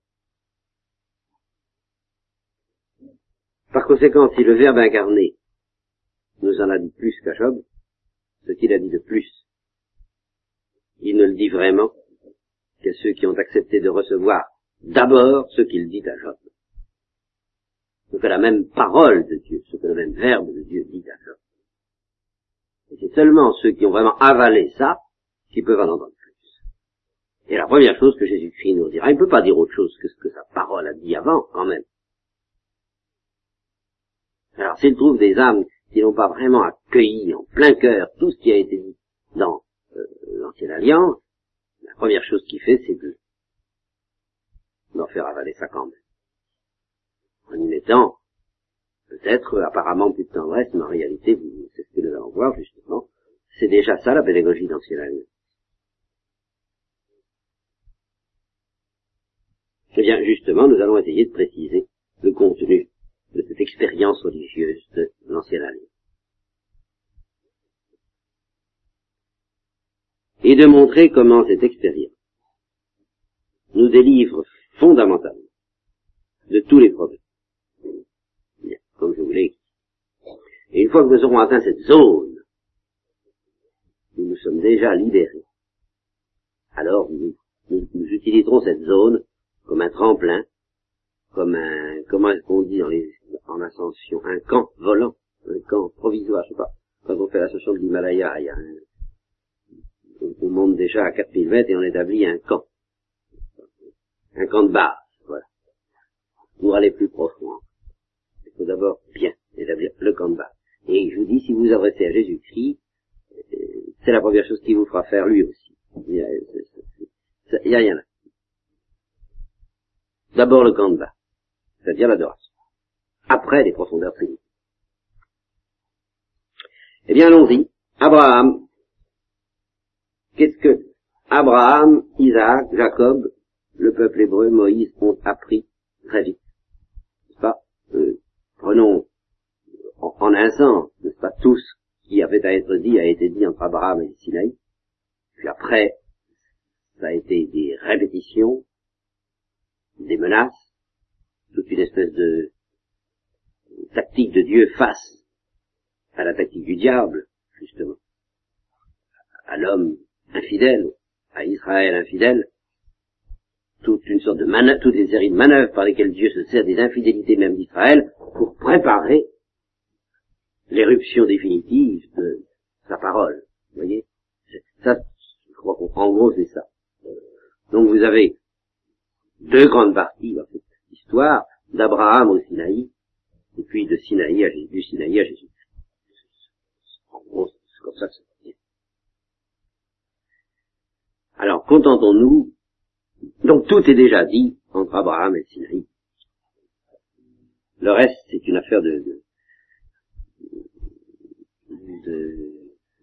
B: Par conséquent, si le Verbe incarné nous en a dit plus qu'à Job, ce qu'il a dit de plus, il ne le dit vraiment qu'à ceux qui ont accepté de recevoir d'abord ce qu'il dit à Job. Ce que la même parole de Dieu, ce que le même verbe de Dieu dit à Job. Et c'est seulement ceux qui ont vraiment avalé ça qui peuvent en entendre plus. Et la première chose que Jésus-Christ nous dira, il ne peut pas dire autre chose que ce que sa parole a dit avant, quand même. Alors s'il trouve des âmes qui n'ont pas vraiment accueilli en plein cœur tout ce qui a été dit dans euh, l'ancienne alliance, la première chose qu'il fait, c'est de d'en faire avaler ça quand même. En y mettant, peut-être, apparemment plus de tendresse, mais en réalité, c'est ce que nous allons voir justement, c'est déjà ça la pédagogie d'ancienne. Eh bien, justement, nous allons essayer de préciser le contenu de cette expérience religieuse de l'ancienne alliance. Et de montrer comment cette expérience nous délivre fondamentalement de tous les problèmes. Bien, comme je vous l'ai Et une fois que nous aurons atteint cette zone, nous nous sommes déjà libérés. Alors nous, nous, utiliserons cette zone comme un tremplin, comme un, comment qu'on dit dans les, en ascension, un camp volant, un camp provisoire, je sais pas. Quand on fait l'ascension de l'Himalaya, il y a un, on monte déjà à 4000 mètres et on établit un camp un camp de voilà. Pour aller plus profond, il faut d'abord bien établir le camp de. Et je vous dis, si vous adressez à Jésus-Christ, euh, c'est la première chose qu'il vous fera faire lui aussi. Il n'y a, rien là. D'abord le camp de c'est-à-dire l'adoration. Après les profondeurs trinitaires. Eh bien, allons-y. Abraham. Qu'est-ce que Abraham, Isaac, Jacob, le peuple hébreu, Moïse, ont appris très vite. N'est-ce pas euh, Prenons en, un sens, n'est-ce pas, tout ce qui avait à être dit a été dit entre Abraham et Sinaï. Puis après, ça a été des répétitions, des menaces, toute une espèce de tactique de Dieu face à la tactique du diable, justement, à l'homme infidèle, à Israël infidèle, toute une sorte de manœuvre, toute une série de manœuvres par lesquelles Dieu se sert des infidélités même d'Israël pour préparer l'éruption définitive de sa parole. Vous voyez? Ça, je crois qu'en gros, c'est ça. Donc vous avez deux grandes parties dans cette histoire, d'Abraham au Sinaï, et puis de Sinaï à du Sinaï à Jésus. En gros, c'est comme ça que ça se Alors, contentons-nous donc tout est déjà dit entre Abraham et Sinaï. Le reste, c'est une affaire de,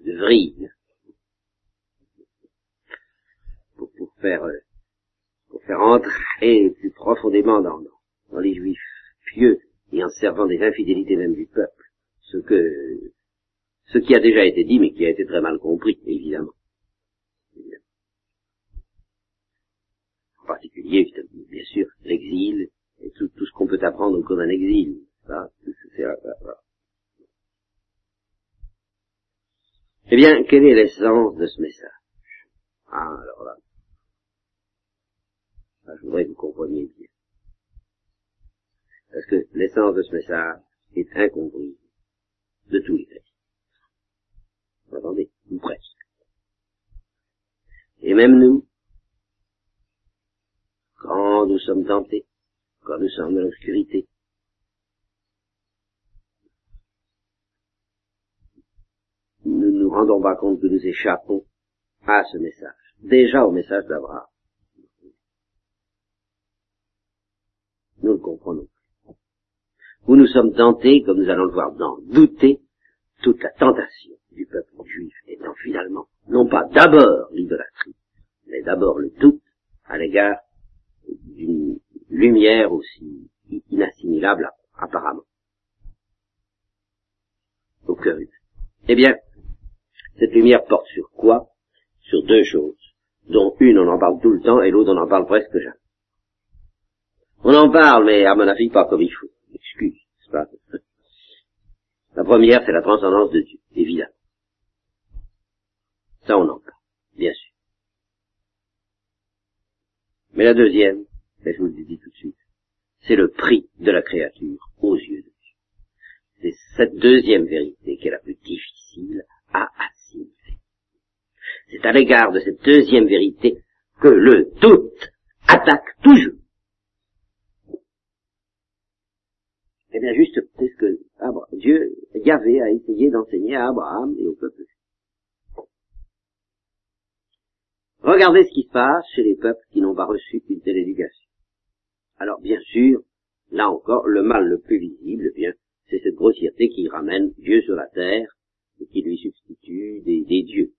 B: de, vrille. Pour, pour faire, euh, pour faire entrer plus profondément dans, dans les juifs pieux et en servant des infidélités même du peuple, ce que, ce qui a déjà été dit, mais qui a été très mal compris, évidemment. En particulier, bien sûr, l'exil et tout, au cours d'un exil. Eh bien, quelle est l'essence de ce message? Ah, alors là, je voudrais que vous compreniez bien. Parce que l'essence de ce message est incomprise de tous les chrétiens. Vous entendez Ou presque. Et même nous, quand nous sommes tentés, quand nous sommes dans l'obscurité, nous ne nous rendons pas compte que nous échappons à ce message, déjà au message d'Abraham. Nous le comprenons. Où nous sommes tentés, comme nous allons le voir, d'en douter, toute la tentation du peuple juif étant finalement, non pas d'abord l'idolâtrie, mais d'abord le doute à l'égard d'une lumière aussi inassimilable apparemment au cœur humain. Eh bien, cette lumière porte sur quoi? Sur deux choses, dont une on en parle tout le temps et l'autre on en parle presque jamais. On en parle, mais à mon avis pas comme il faut. Excuse, c'est pas. La première, c'est la transcendance de Dieu, évidemment. Ça, on en parle, bien sûr. Mais la deuxième, et je vous le dis tout de suite, c'est le prix de la créature aux yeux de Dieu. C'est cette deuxième vérité qui est la plus difficile à assimiler. C'est à l'égard de cette deuxième vérité que le doute attaque toujours. Eh bien, juste, c'est ce que Dieu, Yahvé a essayé d'enseigner à Abraham et au peuple. Regardez ce qui se passe chez les peuples qui n'ont pas reçu une telle éducation. Alors, bien sûr, là encore, le mal le plus visible, eh c'est cette grossièreté qui ramène Dieu sur la terre et qui lui substitue des, des dieux,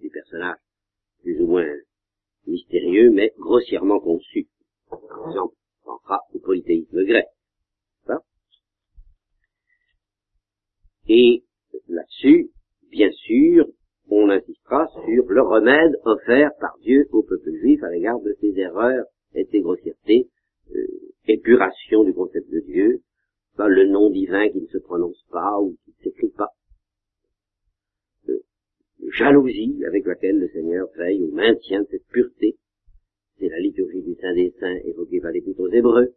B: des personnages plus ou moins mystérieux, mais grossièrement conçus. Par exemple, on pensera au polythéisme grec. Et là-dessus, bien sûr, on insistera sur le remède offert par Dieu au peuple juif à l'égard de ses erreurs et de ses grossièretés, euh, épuration du concept de Dieu, le nom divin qui ne se prononce pas ou qui ne s'écrit pas, euh, jalousie avec laquelle le Seigneur veille au maintien de cette pureté, c'est la liturgie du Saint des Saints évoquée par l'Épître aux Hébreux.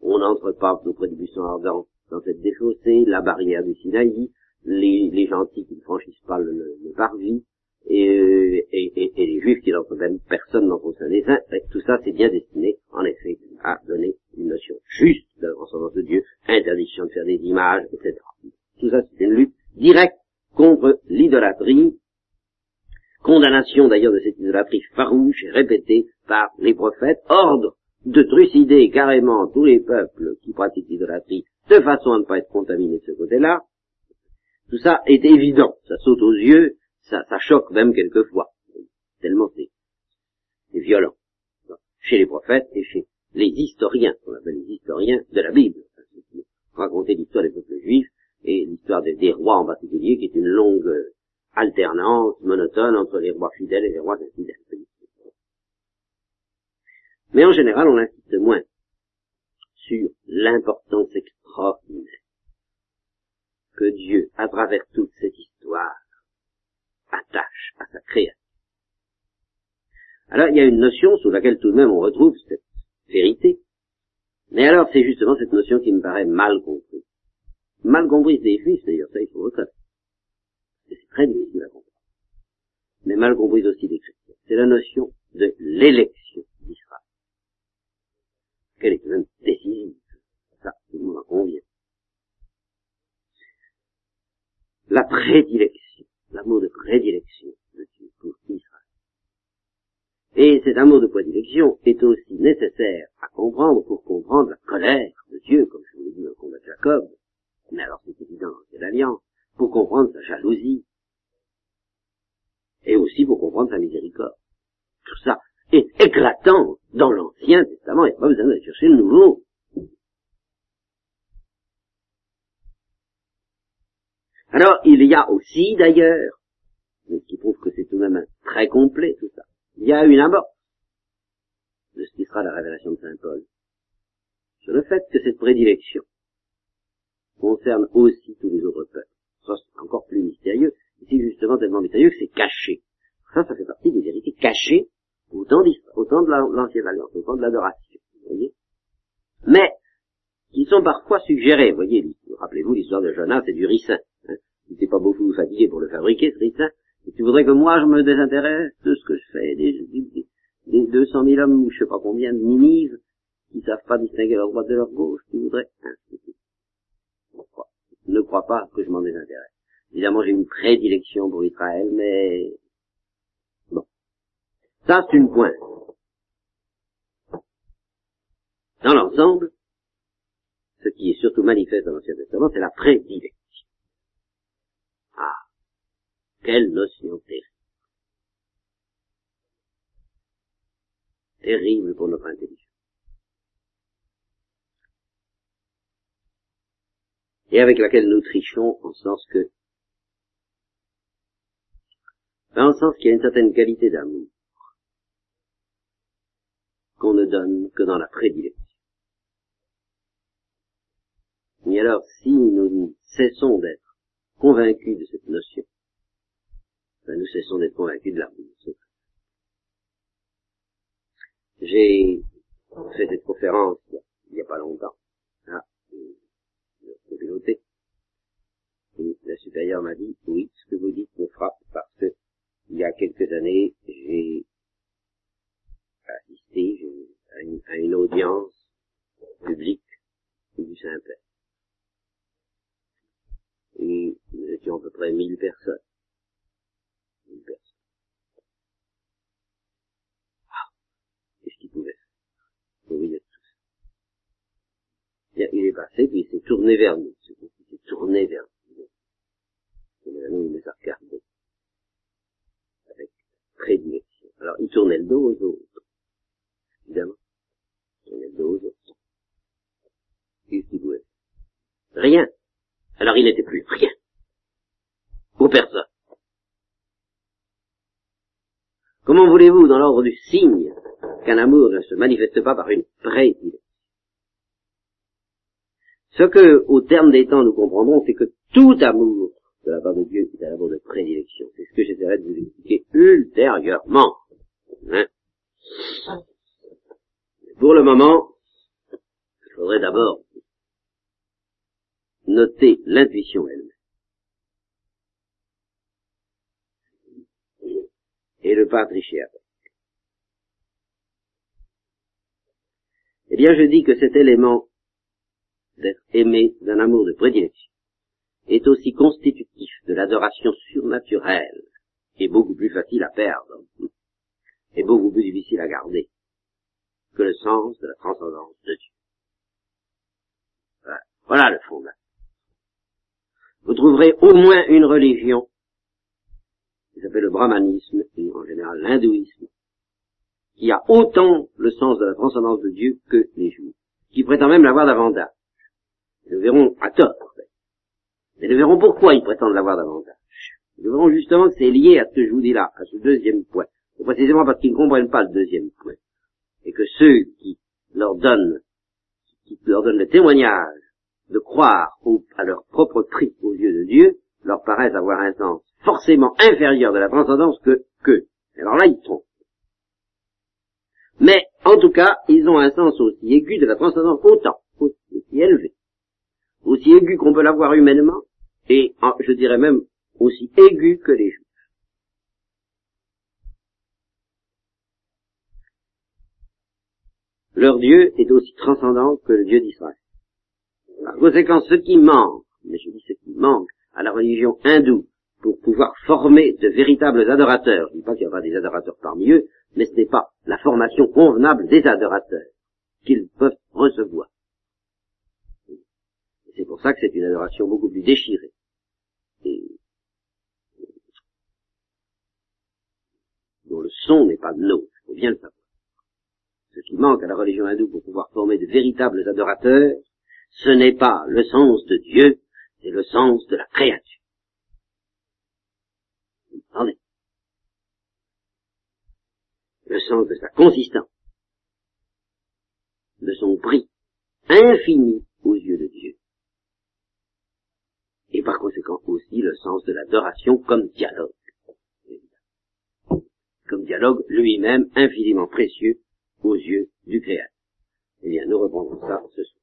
B: On n'entre pas auprès du buisson ardent dans cette déchaussée, la barrière du Sinaï, les, gentils qui ne franchissent pas le, le, parvis, et, et, et, les juifs qui n'entrent même personne son sein des saints, tout ça c'est bien destiné, en effet, à donner une notion juste de transcendance de Dieu, interdiction de faire des images, etc. Tout ça c'est une lutte directe contre l'idolâtrie, condamnation d'ailleurs de cette idolâtrie farouche et répétée par les prophètes, ordre de trucider carrément tous les peuples qui pratiquent l'idolâtrie de façon à ne pas être contaminé de ce côté-là, tout ça est évident, ça saute aux yeux, ça, ça choque même quelquefois, tellement c'est, violent, chez les prophètes et chez les historiens, qu'on appelle les historiens de la Bible, raconter l'histoire des peuples juifs et l'histoire des, des, rois en particulier, qui est une longue alternance monotone entre les rois fidèles et les rois infidèles. Mais en général, on insiste moins sur l'importance extraordinaire que Dieu, à travers toute cette histoire, attache à sa création. Alors, il y a une notion sous laquelle tout de même on retrouve cette vérité. Mais alors, c'est justement cette notion qui me paraît mal comprise. Mal comprise des Juifs, d'ailleurs, ça il faut reconnaître. C'est très difficile à comprendre. Mais mal comprise aussi des chrétiens. C'est la notion de l'élection d'Israël. Quelle est même décisive. Ça, tout le monde en convient. La prédilection, l'amour de prédilection de Dieu pour Israël. Et cet amour de prédilection est aussi nécessaire à comprendre pour comprendre la colère de Dieu, comme je vous l'ai dit dans le combat de Jacob, mais alors c'est évident, c'est l'alliance, pour comprendre sa jalousie, et aussi pour comprendre sa miséricorde. Tout ça est éclatant dans l'Ancien Testament, il n'y a pas besoin de chercher le Nouveau. Alors, il y a aussi, d'ailleurs, ce qui prouve que c'est tout de même très complet, tout ça, il y a une amorce de ce qui sera la révélation de Saint Paul, sur le fait que cette prédilection concerne aussi tous les autres peuples. Ça, c'est encore plus mystérieux. Ici, justement, tellement mystérieux que c'est caché. Ça, ça fait partie des vérités cachées au temps, de l'ancienne alliance, de l'adoration. Vous voyez Mais, qui sont parfois suggérées. Vous voyez, rappelez-vous l'histoire de Jonas et du ricin. Fatigué pour le fabriquer, ce ricin. Et tu voudrais que moi, je me désintéresse de ce que je fais, des, des, des 200 000 hommes, ou je sais pas combien, de Ninive, qui savent pas distinguer leur droite de leur gauche, tu voudrais hein, Ne crois pas que je m'en désintéresse. Évidemment, j'ai une prédilection pour Israël, mais bon. Ça, c'est une pointe. Dans l'ensemble, ce qui est surtout manifeste dans l'Ancien Testament, c'est la prédilection. Ah, quelle notion terrible. Terrible pour notre intelligence. Et avec laquelle nous trichons en sens que dans le sens qu'il y a une certaine qualité d'amour qu'on ne donne que dans la prédilection. Et alors, si nous cessons d'être convaincus de cette notion, nous cessons d'être convaincus de l'amour. J'ai fait cette conférence il n'y a pas longtemps à la communauté. Et la supérieure m'a dit, oui, ce que vous dites me frappe parce que il y a quelques années, j'ai assisté à une, à une audience publique du Saint-Père. Et nous étions à peu près mille personnes. Mille personnes. Ah, qu'est-ce qu'il pouvait faire Au milieu de tout ça. Il est passé, puis il s'est tourné vers nous. Il s'est tourné vers nous. Et nous, il nous a regardés prédilection. Alors, il tournait le dos aux autres. Évidemment. Il tournait le dos aux autres. Qu'est-ce qu'il pouvait Rien. Alors, il n'était plus rien. Pour personne. Comment voulez-vous, dans l'ordre du signe, qu'un amour ne se manifeste pas par une prédilection? Ce que, au terme des temps, nous comprendrons, c'est que tout amour de la part de Dieu est un amour de prédilection. C'est ce que j'essaierai de vous expliquer ultérieurement. Hein? Pour le moment, il faudrait d'abord noter l'intuition elle-même. Et le pas tricher avec. Eh bien, je dis que cet élément d'être aimé d'un amour de prédilection est aussi constitutif de l'adoration surnaturelle et beaucoup plus facile à perdre et beaucoup plus difficile à garder que le sens de la transcendance de Dieu. Voilà, le fondement. Vous trouverez au moins une religion qui s'appelle le brahmanisme et en général l'hindouisme qui a autant le sens de la transcendance de Dieu que les juifs, qui prétend même l'avoir davantage. Nous verrons à tort mais nous verrons pourquoi ils prétendent l'avoir davantage. Nous verrons justement que c'est lié à ce que je vous dis là, à ce deuxième point. C'est précisément parce qu'ils ne comprennent pas le deuxième point. Et que ceux qui leur donnent, qui leur donnent le témoignage de croire à leur propre prix aux yeux de Dieu, leur paraissent avoir un sens forcément inférieur de la transcendance que que. Alors là, ils trompent. Mais, en tout cas, ils ont un sens aussi aigu de la transcendance autant, aussi élevé, aussi aigu qu'on peut l'avoir humainement, et je dirais même aussi aigu que les Juifs. Leur Dieu est aussi transcendant que le Dieu d'Israël. Par conséquent, ce qui manque, mais je dis ce qui manque à la religion hindoue pour pouvoir former de véritables adorateurs. Je ne dis pas qu'il y aura des adorateurs parmi eux, mais ce n'est pas la formation convenable des adorateurs qu'ils peuvent recevoir. C'est pour ça que c'est une adoration beaucoup plus déchirée. Et dont le son n'est pas nôtre, il faut bien le savoir. Ce qui manque à la religion hindoue pour pouvoir former de véritables adorateurs, ce n'est pas le sens de Dieu, c'est le sens de la créature. Le sens de sa consistance, de son prix infini aux yeux de Dieu. Et par conséquent aussi le sens de l'adoration comme dialogue. Comme dialogue lui-même infiniment précieux aux yeux du Créateur. Eh bien, nous reprendrons ça ce soir.